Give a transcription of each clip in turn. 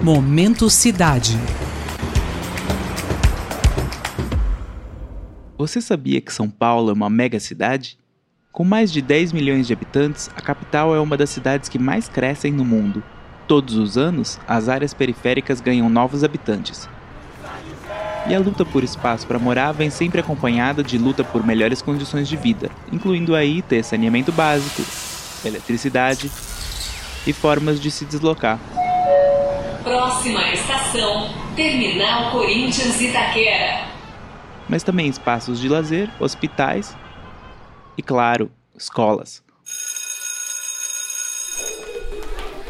Momento Cidade. Você sabia que São Paulo é uma mega cidade? Com mais de 10 milhões de habitantes, a capital é uma das cidades que mais crescem no mundo. Todos os anos, as áreas periféricas ganham novos habitantes. E a luta por espaço para morar vem sempre acompanhada de luta por melhores condições de vida, incluindo aí ter saneamento básico, eletricidade e formas de se deslocar. Próxima estação, Terminal Corinthians Itaquera. Mas também espaços de lazer, hospitais e, claro, escolas.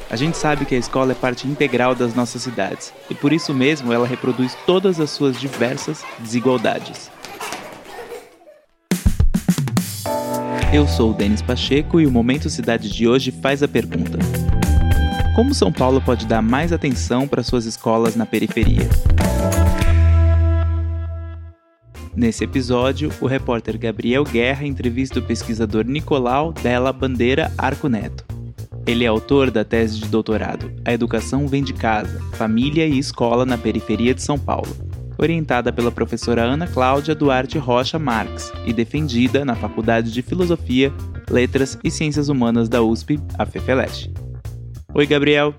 A gente sabe que a escola é parte integral das nossas cidades e por isso mesmo ela reproduz todas as suas diversas desigualdades. Eu sou o Denis Pacheco e o Momento Cidade de hoje faz a pergunta: Como São Paulo pode dar mais atenção para suas escolas na periferia? Nesse episódio, o repórter Gabriel Guerra entrevista o pesquisador Nicolau Della Bandeira Arco Neto. Ele é autor da tese de doutorado A Educação Vem de Casa, Família e Escola na Periferia de São Paulo, orientada pela professora Ana Cláudia Duarte Rocha Marques e defendida na Faculdade de Filosofia, Letras e Ciências Humanas da USP, a FEFELESH. Oi, Gabriel.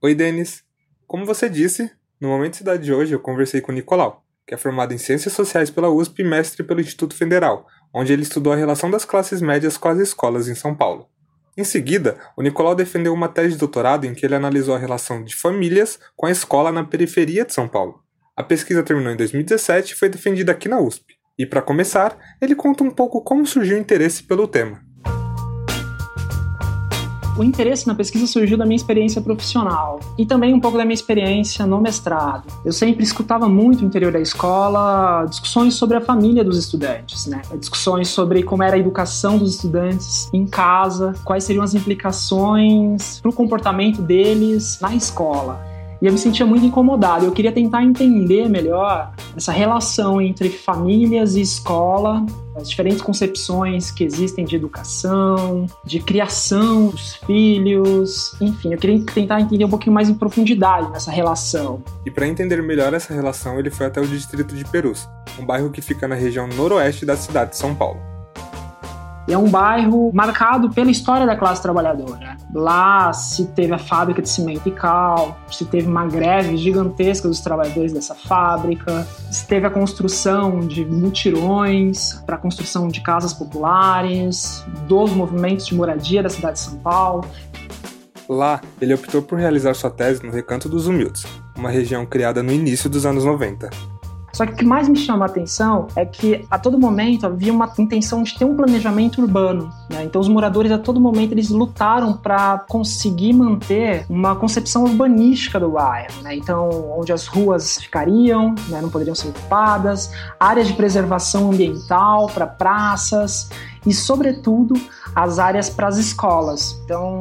Oi, Denis. Como você disse, no Momento Cidade de hoje eu conversei com o Nicolau, que é formado em Ciências Sociais pela USP e mestre pelo Instituto Federal, onde ele estudou a relação das classes médias com as escolas em São Paulo. Em seguida, o Nicolau defendeu uma tese de doutorado em que ele analisou a relação de famílias com a escola na periferia de São Paulo. A pesquisa terminou em 2017 e foi defendida aqui na USP. E para começar, ele conta um pouco como surgiu o interesse pelo tema o interesse na pesquisa surgiu da minha experiência profissional e também um pouco da minha experiência no mestrado. Eu sempre escutava muito no interior da escola discussões sobre a família dos estudantes, né? Discussões sobre como era a educação dos estudantes em casa, quais seriam as implicações para o comportamento deles na escola e eu me sentia muito incomodado. Eu queria tentar entender melhor essa relação entre famílias e escola, as diferentes concepções que existem de educação, de criação dos filhos, enfim, eu queria tentar entender um pouquinho mais em profundidade nessa relação. E para entender melhor essa relação, ele foi até o distrito de Perus, um bairro que fica na região noroeste da cidade de São Paulo. É um bairro marcado pela história da classe trabalhadora. Lá se teve a fábrica de cimento e cal, se teve uma greve gigantesca dos trabalhadores dessa fábrica, se teve a construção de mutirões para a construção de casas populares, dos movimentos de moradia da cidade de São Paulo. Lá, ele optou por realizar sua tese no Recanto dos Humildes, uma região criada no início dos anos 90. Só que o que mais me chama a atenção é que a todo momento havia uma intenção de ter um planejamento urbano. Né? Então os moradores a todo momento eles lutaram para conseguir manter uma concepção urbanística do bairro. Né? Então onde as ruas ficariam, né? não poderiam ser ocupadas, áreas de preservação ambiental para praças e, sobretudo, as áreas para as escolas. Então,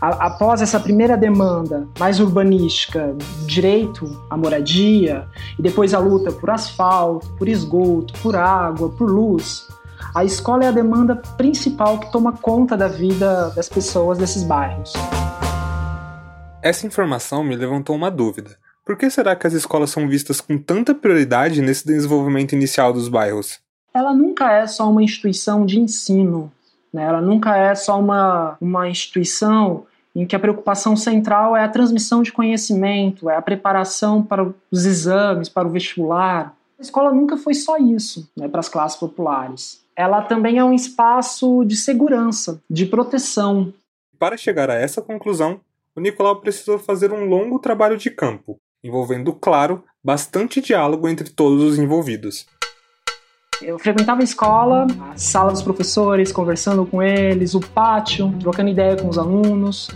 a, após essa primeira demanda mais urbanística, direito à moradia, e depois a luta por asfalto, por esgoto, por água, por luz, a escola é a demanda principal que toma conta da vida das pessoas desses bairros. Essa informação me levantou uma dúvida. Por que será que as escolas são vistas com tanta prioridade nesse desenvolvimento inicial dos bairros? Ela nunca é só uma instituição de ensino, né? ela nunca é só uma, uma instituição em que a preocupação central é a transmissão de conhecimento, é a preparação para os exames, para o vestibular. A escola nunca foi só isso né, para as classes populares. Ela também é um espaço de segurança, de proteção. Para chegar a essa conclusão, o Nicolau precisou fazer um longo trabalho de campo, envolvendo, claro, bastante diálogo entre todos os envolvidos. Eu frequentava a escola, a sala dos professores, conversando com eles, o pátio, trocando ideia com os alunos,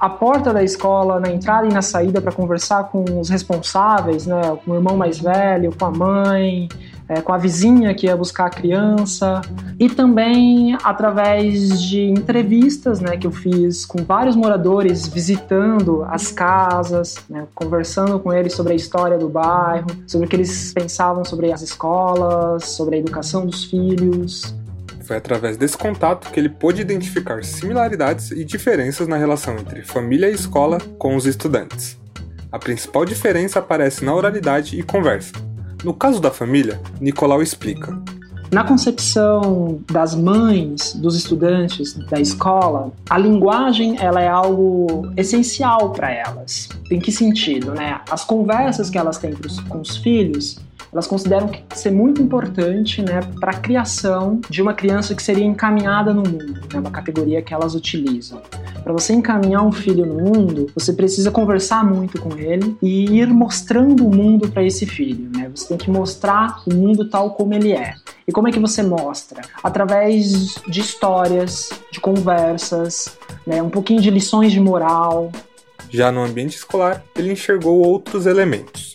a porta da escola, na entrada e na saída para conversar com os responsáveis, né, com o irmão mais velho, com a mãe, é, com a vizinha que ia buscar a criança e também através de entrevistas né, que eu fiz com vários moradores visitando as casas, né, conversando com eles sobre a história do bairro, sobre o que eles pensavam sobre as escolas, sobre a educação dos filhos. Foi através desse contato que ele pôde identificar similaridades e diferenças na relação entre família e escola com os estudantes. A principal diferença aparece na oralidade e conversa. No caso da família, Nicolau explica. Na concepção das mães, dos estudantes da escola, a linguagem ela é algo essencial para elas. Em que sentido, né? As conversas que elas têm com os filhos elas consideram que ser muito importante né, para a criação de uma criança que seria encaminhada no mundo, né, uma categoria que elas utilizam. Para você encaminhar um filho no mundo, você precisa conversar muito com ele e ir mostrando o mundo para esse filho. Né? Você tem que mostrar o mundo tal como ele é. E como é que você mostra? Através de histórias, de conversas, né? um pouquinho de lições de moral. Já no ambiente escolar, ele enxergou outros elementos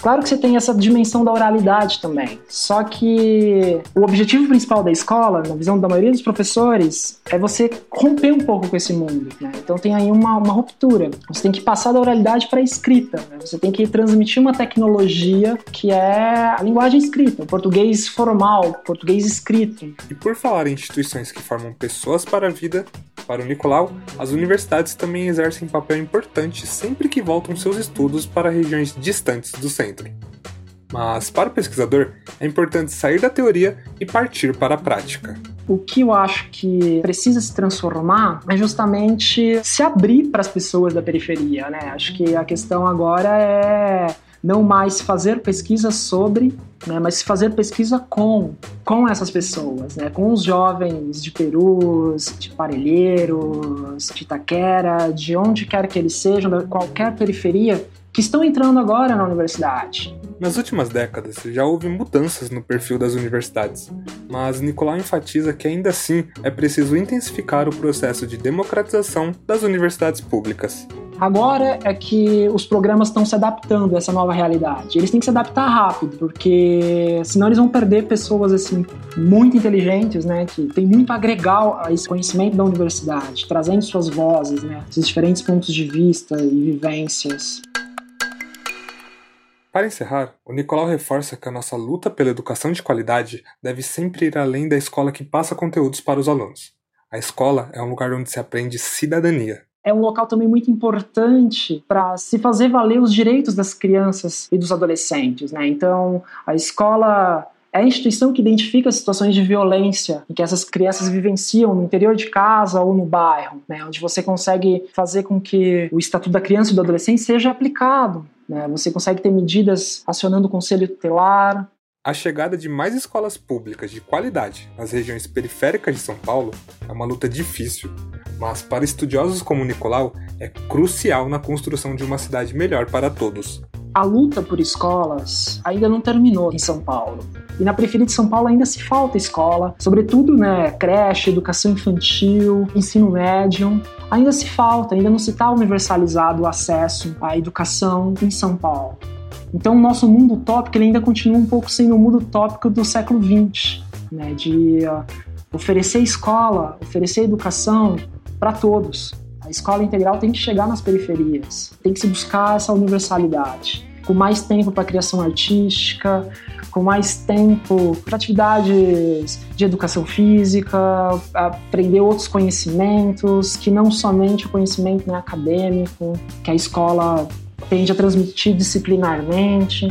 Claro que você tem essa dimensão da oralidade também. Só que o objetivo principal da escola, na visão da maioria dos professores, é você romper um pouco com esse mundo. Né? Então tem aí uma, uma ruptura. Você tem que passar da oralidade para a escrita. Né? Você tem que transmitir uma tecnologia que é a linguagem escrita, o português formal, o português escrito. E por falar em instituições que formam pessoas para a vida, para o Nicolau, as universidades também exercem papel importante sempre que voltam seus estudos para regiões distantes do centro. Mas, para o pesquisador, é importante sair da teoria e partir para a prática. O que eu acho que precisa se transformar é justamente se abrir para as pessoas da periferia, né? Acho que a questão agora é não mais fazer pesquisa sobre, né, mas fazer pesquisa com, com essas pessoas, né, com os jovens de Perus, de Parelheiros, de Itaquera, de onde quer que eles sejam, de qualquer periferia, que estão entrando agora na universidade. Nas últimas décadas, já houve mudanças no perfil das universidades, mas Nicolau enfatiza que ainda assim é preciso intensificar o processo de democratização das universidades públicas. Agora é que os programas estão se adaptando a essa nova realidade. Eles têm que se adaptar rápido, porque senão eles vão perder pessoas assim muito inteligentes, né, que tem muito a agregar a esse conhecimento da universidade, trazendo suas vozes, né, esses diferentes pontos de vista e vivências. Para encerrar, o Nicolau reforça que a nossa luta pela educação de qualidade deve sempre ir além da escola que passa conteúdos para os alunos. A escola é um lugar onde se aprende cidadania. É um local também muito importante para se fazer valer os direitos das crianças e dos adolescentes. Né? Então, a escola é a instituição que identifica situações de violência que essas crianças vivenciam no interior de casa ou no bairro, né, onde você consegue fazer com que o Estatuto da Criança e do Adolescente seja aplicado. Né, você consegue ter medidas acionando o Conselho Tutelar. A chegada de mais escolas públicas de qualidade nas regiões periféricas de São Paulo é uma luta difícil, mas para estudiosos como Nicolau é crucial na construção de uma cidade melhor para todos. A luta por escolas ainda não terminou em São Paulo. E na periferia de São Paulo ainda se falta escola, sobretudo, né, creche, educação infantil, ensino médio. Ainda se falta, ainda não se está universalizado o acesso à educação em São Paulo. Então, o nosso mundo utópico ainda continua um pouco sendo o mundo utópico do século XX, né, de uh, oferecer escola, oferecer educação para todos. A escola integral tem que chegar nas periferias, tem que se buscar essa universalidade com mais tempo para criação artística, com mais tempo para atividades de educação física, aprender outros conhecimentos, que não somente o conhecimento né, acadêmico, que a escola tende a transmitir disciplinarmente.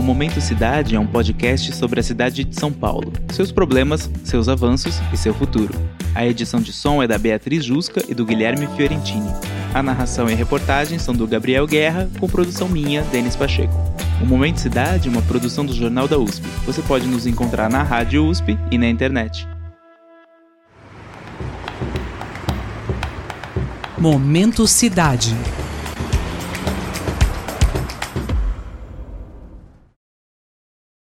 O Momento Cidade é um podcast sobre a cidade de São Paulo, seus problemas, seus avanços e seu futuro. A edição de som é da Beatriz Jusca e do Guilherme Fiorentini. A narração e a reportagem são do Gabriel Guerra, com produção minha, Denis Pacheco. O Momento Cidade é uma produção do Jornal da USP. Você pode nos encontrar na Rádio USP e na internet. Momento Cidade.